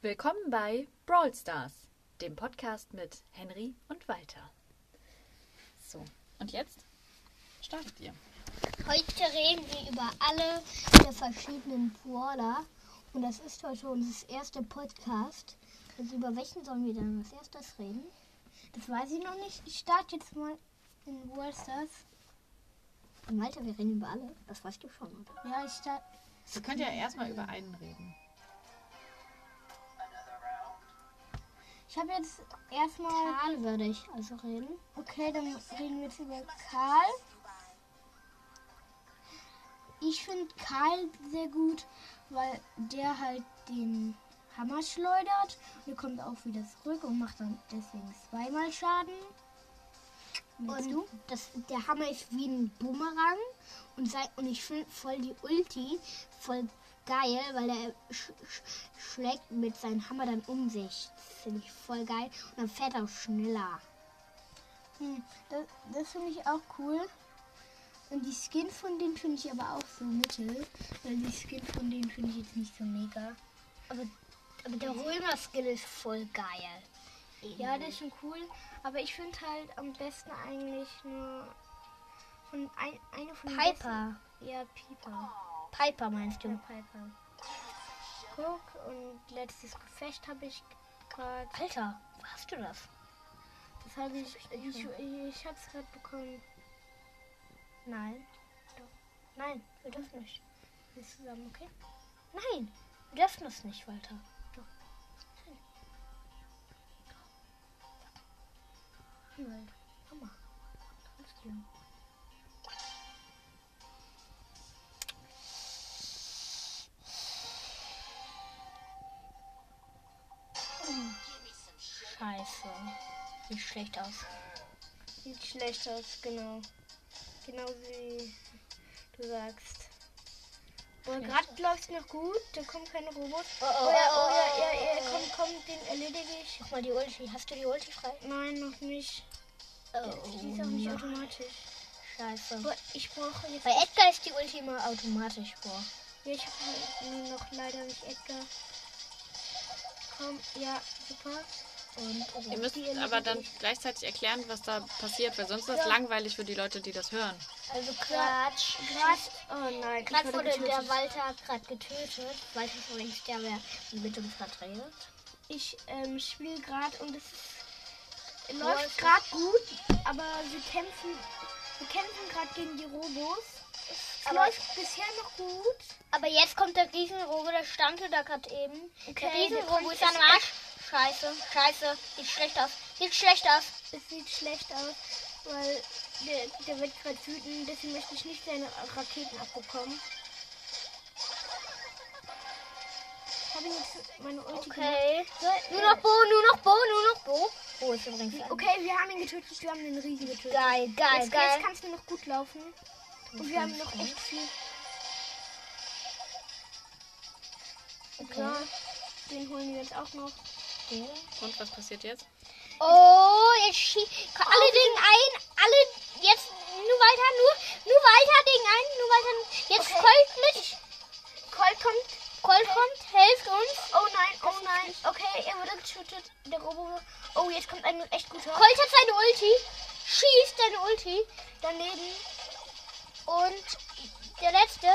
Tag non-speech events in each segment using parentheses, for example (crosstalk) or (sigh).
Willkommen bei Brawl Stars, dem Podcast mit Henry und Walter. So, und jetzt startet ihr. Heute reden wir über alle der verschiedenen Brawler. Und das ist heute unser erster Podcast. Also über welchen sollen wir dann als erstes reden? Das weiß ich noch nicht. Ich starte jetzt mal in Brawl Stars. Walter, wir reden über alle. Das weißt du schon, oder? Ja, ich starte. Wir könnt ja erstmal über einen reden. Ich habe jetzt erstmal. Karl würde ich also reden. Okay, dann reden wir jetzt über Karl. Ich finde Karl sehr gut, weil der halt den Hammer schleudert. Und er kommt auch wieder zurück und macht dann deswegen zweimal Schaden. Und du? Das, der Hammer ist wie ein Bumerang. Und, sei, und ich finde voll die Ulti voll geil, weil er sch sch schlägt mit seinem Hammer dann um sich. Das finde ich voll geil. Und dann fährt er auch schneller. Hm, das, das finde ich auch cool. Und die Skin von denen finde ich aber auch so mittel. Weil die Skin von denen finde ich jetzt nicht so mega. Aber, aber der Römer-Skin ist voll geil. Ja, der ist schon cool. Aber ich finde halt am besten eigentlich nur von ein, eine von den Piper. Ja, Piper. Piper meinst du? Ja, Piper. Guck, und letztes Gefecht habe ich gerade. Alter, wo hast du das? Das habe ich. Ich, ich habe es gerade bekommen. Nein. Nein, wir dürfen nicht. Wir zusammen, okay? Nein, wir dürfen das nicht, Walter. Nein. Mama. Kannst du. Scheiße. Sieht schlecht aus. Sieht schlecht aus, genau. Genau wie du sagst. Aber gerade läuft noch gut, da kommen keine Robots. Oh, Oh, ja, oh, ja, ja, ja, komm, komm, den erledige ich. Mach mal die Ulti. Hast du die Ulti frei? Nein, noch nicht. Oh, Die ist auch nicht automatisch. Scheiße. Aber ich brauche jetzt. Bei Edgar ist die Ulti immer automatisch vor. Ja, ich habe nur noch leider nicht Edgar. Komm, ja, super. Und also, Ihr müsst aber dann ich. gleichzeitig erklären, was da passiert, weil sonst ist das Ja. langweilig für die Leute, die das hören. also Quatsch. Grad, oh nein, ich Gerade wurde wurde getötet. der Walter gerade getötet. Walter ist übrigens der, wer mit uns verträgt. Ich ähm, spiele gerade und es Läuft läuft gerade gut, aber wir kämpfen, wir kämpfen gerade gegen die Robos. Es Aber- läuft bisher noch gut. Aber jetzt kommt der Riesenrobo, der stand da gerade eben. Okay, der Riesenrobo ist am Arsch. Scheiße, scheiße. Sieht schlecht aus. Sieht schlecht aus. Es sieht schlecht aus, weil der, der wird gerade wütend, deswegen möchte ich nicht seine Raketen abbekommen. Ich habe ihm jetzt meine Ulti Okay. So, Nur noch Bo, nur noch Bo, nur noch Bo. Bo ist übrigens ein- Okay, wir haben ihn getötet, wir haben den Riesen getötet. Geil, geil, jetzt, geil. jetzt kannst du noch gut laufen. Und wir haben noch echt viel. Okay. Ja, den holen wir jetzt auch noch. Und was passiert jetzt? Oh, jetzt schießt. Alle Ding ein. Alle jetzt. Nur weiter, nur, nur weiter Ding ein. Nur weiter. Jetzt Okay. Colt mit. Colt kommt. Colt kommt, helft uns. Oh nein, oh nein. Okay, er wurde getötet. Der Robo. Oh, jetzt kommt ein echt guter. Colt hat seine Ulti. Schießt seine Ulti. daneben. Und der letzte.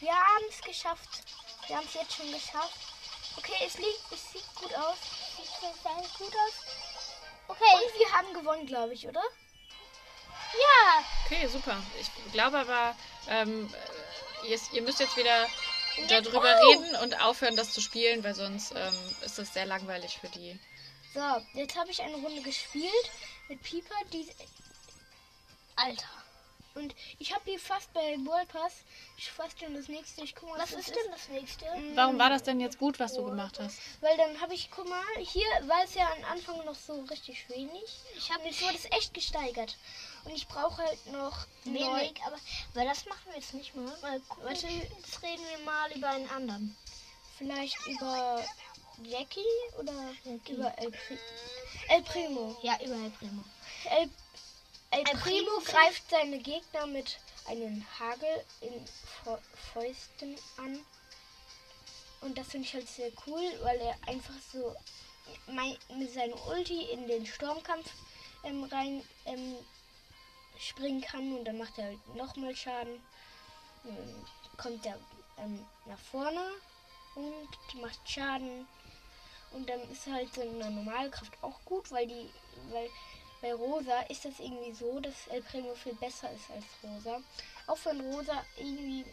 Wir haben es geschafft. Wir haben es jetzt schon geschafft. Okay, es, liegt, es sieht gut aus. Sieht sehr gut aus. Okay. Und wir haben gewonnen, glaube ich, oder? Ja. Okay, super. Ich glaube aber, ähm, ihr, ihr müsst jetzt wieder darüber Oh. reden und aufhören, das zu spielen, weil sonst ähm, ist das sehr langweilig für die. So, jetzt habe ich eine Runde gespielt mit Pieper. Die, Alter. Und ich habe die fast bei World Pass. Ich fast schon das nächste. Ich guck mal, Was das ist denn das nächste? Warum war das denn jetzt gut, was du gemacht hast? Weil dann habe ich, guck mal, hier war es ja am Anfang noch so richtig wenig. Ich habe jetzt wurde es echt gesteigert. Und ich brauche halt noch Wenig, aber weil das machen wir jetzt nicht mal. Mal gucken. Warte. jetzt reden wir mal über einen anderen. Vielleicht über Jackie oder Jackie. über El, Pri El Primo. Ja, über El Primo. El, El, Primo greift seine Gegner mit einem Hagel in Fä- Fäusten an. Und das finde ich halt sehr cool, weil er einfach so mit seinem Ulti in den Sturmkampf ähm, rein ähm, springen kann und dann macht er halt nochmal Schaden. Dann kommt er ähm, nach vorne und macht Schaden. Und dann ist halt so eine normale Kraft auch gut, weil die, weil bei Rosa ist das irgendwie so, dass El Primo viel besser ist als Rosa. Auch wenn Rosa irgendwie,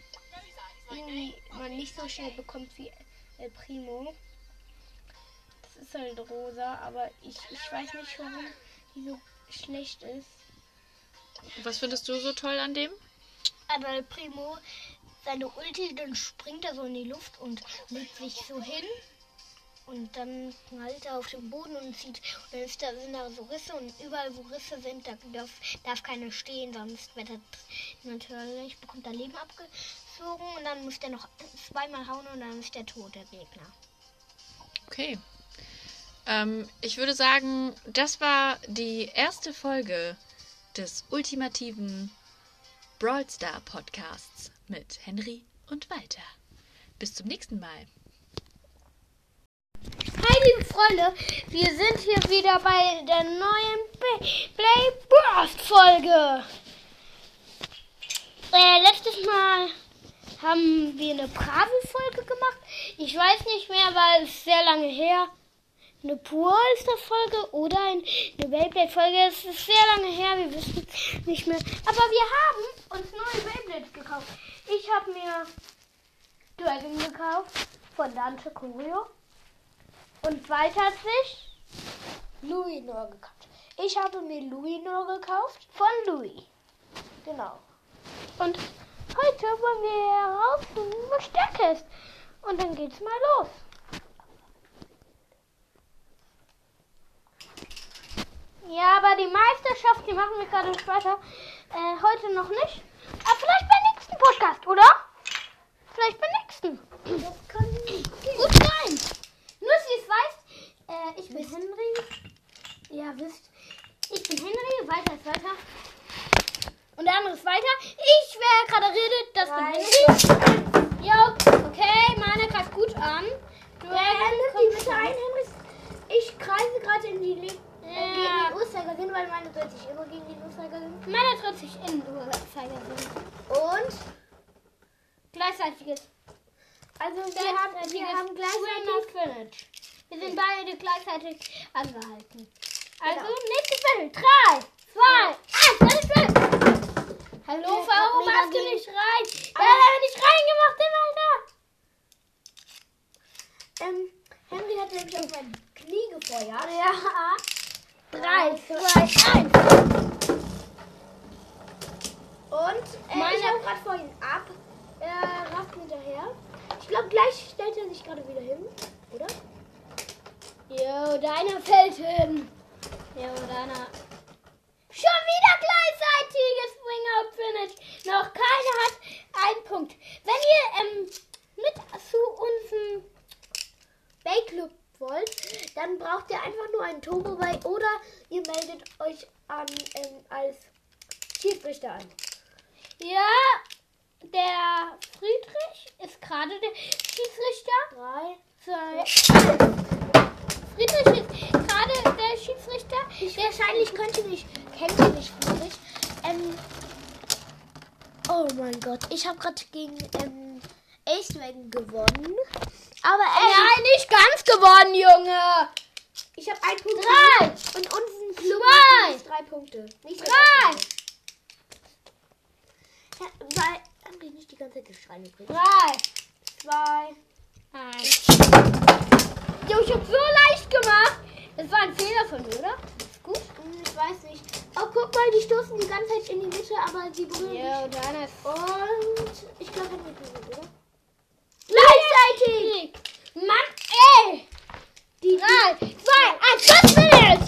irgendwie man nicht so schnell bekommt wie El Primo. Das ist halt Rosa, aber ich, ich weiß nicht, warum die so schlecht ist. Was findest du so toll an dem? Aber El Primo, seine Ulti, dann springt er so in die Luft und legt sich so hin. Und dann knallt er auf den Boden und zieht. Und dann ist da, sind da so Risse und überall, wo Risse sind, da darf, darf keiner stehen, sonst wird er natürlich, bekommt er Leben abgezogen und dann muss der noch zweimal hauen und dann ist der tot, der Gegner. Okay. Ähm, ich würde sagen, das war die erste Folge des ultimativen Brawl Star Podcasts mit Henry und Walter. Bis zum nächsten Mal. Freunde, wir sind hier wieder bei der neuen Play Burst Folge. Äh, letztes Mal haben wir eine Bravo-Folge gemacht. Ich weiß nicht mehr, weil es sehr lange her. Eine Purlster-Folge oder eine Beyblade-Folge. Es ist sehr lange her, wir wissen nicht mehr. Aber wir haben uns neue Beyblades gekauft. Ich habe mir Dragon gekauft von Dante Curio. Und weiter hat sich Louis nur gekauft. Ich habe mir Louis nur gekauft von Louis. Genau. Und heute wollen wir herausfinden, was stärker ist. Und dann geht's mal los. Ja, aber die Meisterschaft, die machen wir gerade nicht weiter. Äh, heute noch nicht. Aber vielleicht beim nächsten Podcast, oder? Vielleicht beim nächsten. Das kann Gut sein. Dass ihr es weißt, äh, ich bin Henry. Ja, wisst. Ich bin Henry, weiter ist weiter. Und der andere ist weiter. Ich, wer gerade redet, das bin Henry. Jo, okay, meine greift gut an. Du Ja, nimm die bitte ein, Henry. Ich kreise gerade in die Link. Äh, gegen den Uhrzeigersinn, weil meine dreht sich immer gegen den Uhrzeigersinn. Meine tritt sich in den Uhrzeigersinn. Und, Gleichzeitiges. Also wir haben, wir haben gleichzeitig... Wir sind beide gleichzeitig angehalten. Also, Genau. nächstes Battle. Drei, zwei, eins, Battle. Hallo, warum hast du nicht rein? Ja, Ah. hat nicht reingemacht, den Alter. Ähm, Henry hat nämlich auf mein Knie gefeuert. Ja. Drei, zwei, eins. Und äh, Meine- ich hau gerade vor ihn ab. Er rafft hinterher. Glaube, gleich stellt er sich gerade wieder hin, oder? Jo, deiner fällt hin. Jo, deiner. Schon wieder gleichzeitiges Bring-Out-Finish. Noch keiner hat einen Punkt. Wenn ihr ähm, mit zu unserem Bayclub wollt, dann braucht ihr einfach nur einen Turbo bei oder ihr meldet euch an ähm, als Schiedsrichter an. Ja, der Friedrich ist gerade der Schiedsrichter. Drei. Zwei, eins. Friedrich ist gerade der Schiedsrichter. Ich wahrscheinlich könnte nicht, kennt ihr nicht Friedrich. Ähm, oh mein Gott, ich habe gerade gegen ähm, Ace Dragon gewonnen. Aber ähm, Nein, nicht ganz gewonnen, Junge. ich habe einen Punkt. Drei. Und unseren Club Zwei. drei Punkte. Nicht Drei. Punkte. Ja, weil Henry nicht die ganze Zeit das Schreien bringt. Drei, Zwei. eins. Jo, ich hab so leicht gemacht. Das war ein Fehler von mir, oder? Ist gut. Hm, Ich weiß nicht. Oh, guck mal, die stoßen die ganze Zeit in die Mitte, aber sie berühren Ja, deiner ist Und ich glaube, Henry berührt, oder? gleichzeitig. Mann, ey. Die Drei, zwei, eins, Finish.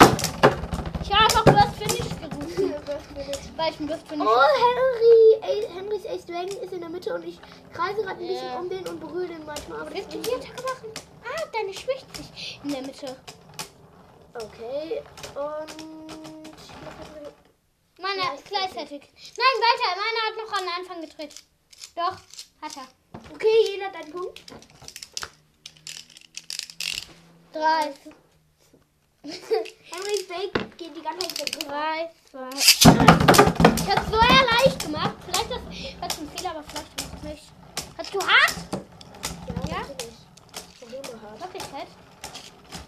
Ich habe einfach First Finish gerufen, (laughs) weil ich ein First Finish Oh, Henry, A- Henrys Ace Dragon ist in der Mitte und ich kreise gerade ein bisschen Ja. um den und berühre den manchmal. Aber Willst du die Attacke machen? Ah, deine schwächt sich in der Mitte. Okay, und Meiner ist gleichzeitig. Nein, weiter. Meiner hat noch an den Anfang gedreht. Doch, hat er. Okay, jeder hat einen Punkt. Drei, (laughs) Henrys Weg geht die ganze Zeit so drei, zwei. Ich hab's so eher leicht gemacht. Vielleicht das, ist ein Fehler, aber vielleicht auch nicht. Hast du hart? Ja, Ja? natürlich. Wirklichkeit?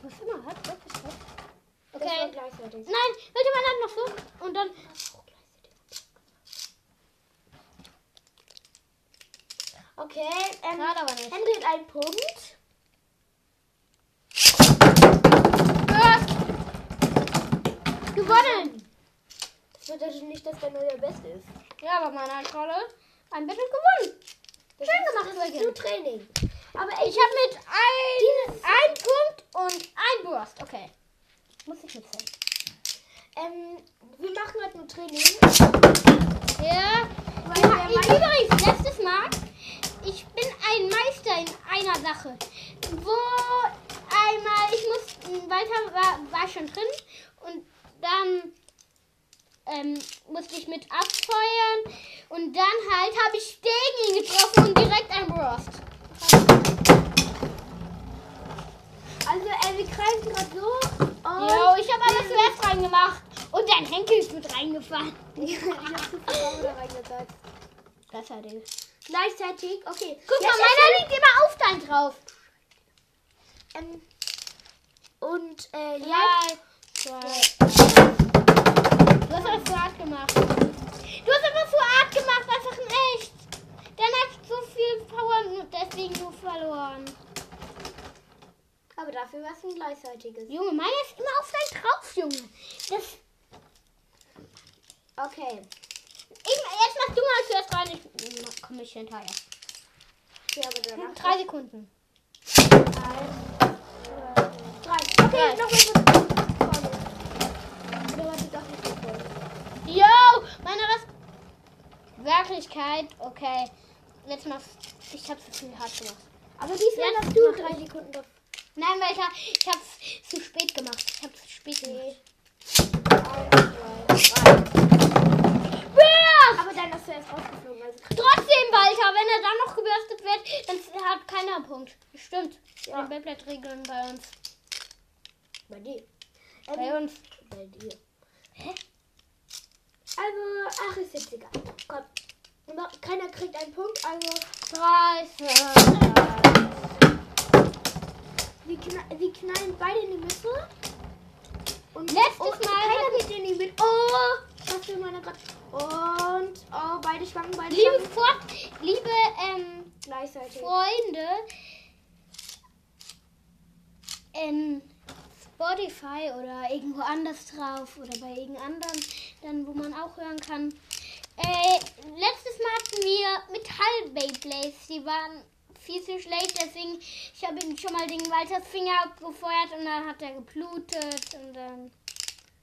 Was immer hart? Wirklichkeit? Das war Okay. gleichzeitig. Nein, welche man hat noch so? Und dann. Okay, ähm, Gerade aber nicht. Henry hat einen Punkt. Burst! Gewonnen! Das bedeutet nicht, dass der nur der Beste ist. Ja, aber meine hat gerade ein Battle gewonnen. Das Schön gemacht, Das ist nur Training. Aber Ich habe mit ein, ein Punkt und ein Burst. Okay. Muss ich mitzählen. ähm, wir machen halt nur Training. Ja. Weil ja ich, übrigens, letztes Mal, ich bin ein Meister in einer Sache. Wo einmal, ich muss, weiter war, war schon drin und dann ähm, musste ich mit abfeuern und dann halt habe ich gegen ihn getroffen und direkt ein Burst. Also, äh, wir kreisen gerade so. Jo, ich habe aber zuerst reingemacht und dein Henkel ist mit reingefallen. (laughs) ich habe zu viel Raum da reingesetzt. Das hat er. Gleichzeitig, okay. Guck mal, meiner liegt immer auf dein drauf. Ähm, und, äh, ja. Ja. Du hast das zu hart gemacht. Du hast aber zu hart gemacht, einfach in echt. Dann hast du so viel Power und deswegen nur verloren. Aber dafür war es ein gleichzeitiges. Junge, meiner ist immer auf dein drauf, Junge. Das, Okay. ich, jetzt machst du mal zuerst rein, ich komme ich hinterher. Okay, aber danach. Drei Sekunden. Drei. Okay, Drei. noch mal vorne. Oder warte, doch nicht so voll. Yo, meine Rest... Wirklichkeit, okay. Jetzt machst ich hab's zu viel hart gemacht. Aber diesmal Jetzt hast du drei. Sekunden drauf. Nein, weil ich, hab- ich hab's zu spät gemacht. Ich hab's zu spät gemacht. Burst! Aber dann hast du erst rausgeflogen. Also Trotzdem, Walter, wenn er dann noch gebürstet wird, dann hat keiner einen Punkt. Stimmt. Ja. Die Beyblade-Regeln bei uns. bei dir. Bei Ähm, uns. bei dir. Hä? Also, ach, ist jetzt egal. Komm. Keiner kriegt einen Punkt, also Drei, zwei, wir, kna wir knallen beide in die Mitte. Und Letztes und Mal keiner geht in die Mitte. Oh, was will meiner gerade? Und, oh, beide schwanken, beide Liebe, schwanken. Fort, liebe ähm, Gleichzeitig. Freunde, in Spotify oder irgendwo anders drauf oder bei irgendeinem anderen, dann wo man auch hören kann. Äh, letztes Mal hatten wir Metall-Beyblades, die waren viel zu schlecht, deswegen ich habe ihm schon mal den Walters Finger abgefeuert und dann hat er geblutet und dann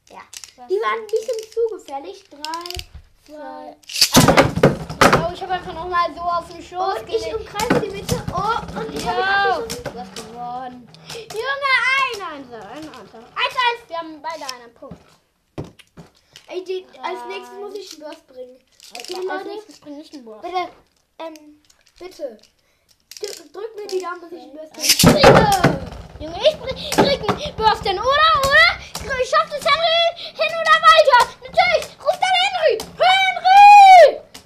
Ja. was- Die waren ein bisschen zu gefährlich. Drei, zwei, Oh, ich habe einfach noch mal so auf den Schoß Und ich umkreise die Mitte. Oh, und ich habe hast gewonnen. Junge, ein Einser, ein Einser. Eins, eins, wir haben beide einen Punkt. Ey, die, als nächstes muss ich einen Burst bringen. Okay, Als nächstes bringe ich einen Wurf. bitte, ähm, bitte. Drück, mir die Daumen, dass ich einen Burst bringe. Trinke! Junge, ich krieg einen Bürsten, oder? Oder? Ich schaff das Henry hin oder weiter. Natürlich, ruf dann Henry. Henry!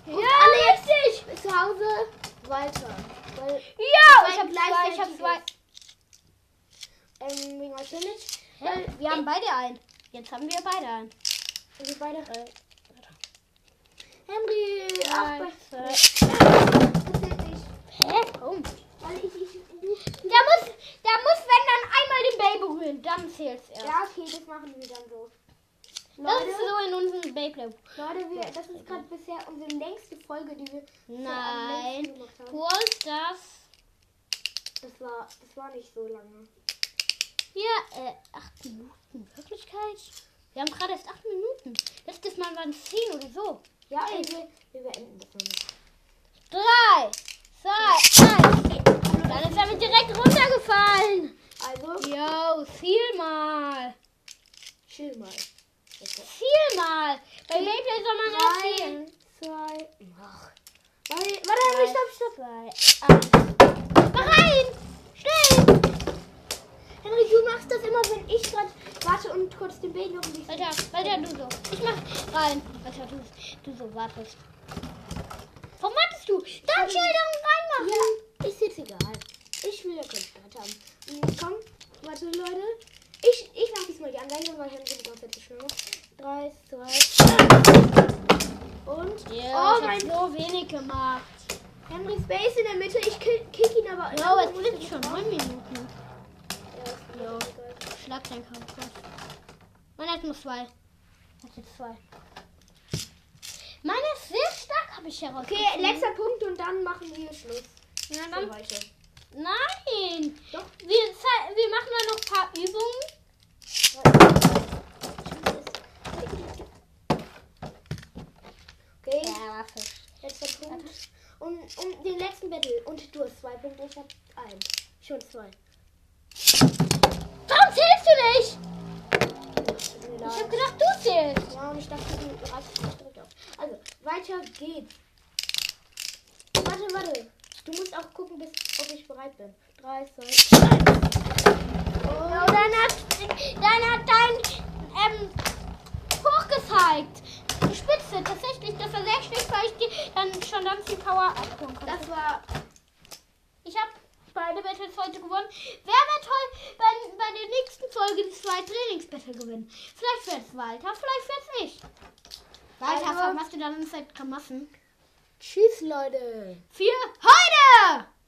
Ja, alle richtig. Zu Hause weiter. Weil, Ja, ich hab zwei, ich hab zwei. ähm, wegen nicht. Hä? Wir haben beide einen. Jetzt haben wir beide einen. Wir beide. Henry, ach, Hä? Warum? Weil ich, ich, du, Der muss, der muss, wenn dann einmal den Ball berühren, dann zählt's erst. ja, okay, das machen wir dann so. Das Leute, ist so in unserem Beyblade. Leute wir, das ist gerade bisher unsere längste Folge, die wir Nein. gemacht haben. Brawl Stars. Das war, das war nicht so lange. Hier, äh, acht Minuten. Wirklichkeit? Wir haben gerade erst acht Minuten. Letztes Mal waren es zehn oder so. Ja, ey, wir, wir beenden das nicht. Drei, zwei, eins. Dann ist er mit direkt runtergefallen. Also, Yo, ziel mal. chill mal. Ziel mal. Bei Beyblade soll man Drei, zielen. zwei, ach. Warte, warte, stopp, stopp. Zwei, eins. Mach rein. Schnell. Henry, tu mal wenn ich gerade warte und kurz den Bait noch ein bisschen. Weiter, weiter, du so. Ich mach rein. Weiter, du, du so wartest. Wartest du? Dann schnell dann reinmachen. Ja, ist jetzt egal. Ich will ja keinen Start haben. Hm, Komm, warte Leute. Ich, ich mach diesmal die Anleitung, weil Henry die ganze Zeit hat. Drei, zwei, und. Ja, oh, ich mein so wenig gemacht. Henry Space in der Mitte. Ich kick, kick ihn aber. Ja, aber es sind schon neun Minuten. Ja, egal. Schlag dein Kampf. Meiner hat nur zwei. Hat jetzt zwei. Meine stark, habe ich herausgefunden. Okay, letzter Punkt und dann machen wir Schluss. Für dann, nein. Doch. Wir, wir machen dann noch ein paar Übungen. Okay, Ja, warte. letzter Punkt. Um, um den letzten Battle. Und du hast zwei Punkte, ich hab einen. Schon zwei. Warum zählst du nicht? Ich habe gedacht, du zählst. Ja, und ich dachte, du reißt nicht direkt auf. Also, weiter geht's. Warte, warte. Du musst auch gucken, bis, ob ich bereit bin. Drei, zwei, eins. Ja, dann hat, dann hat dein ähm, hochgezeigt. Die Spitze, tatsächlich, das war sehr schlecht, weil ich dir dann schon ganz viel Power abholen konnte. Das war Ich habe beide Battles heute gewonnen. Wäre wär toll, wenn bei der nächsten Folge die zwei Trainingsbattle gewinnen. Vielleicht wird's Walter, vielleicht wird's ich. Walter, Also- was du dann Zeit Kamassen? Tschüss, Leute. Für heute!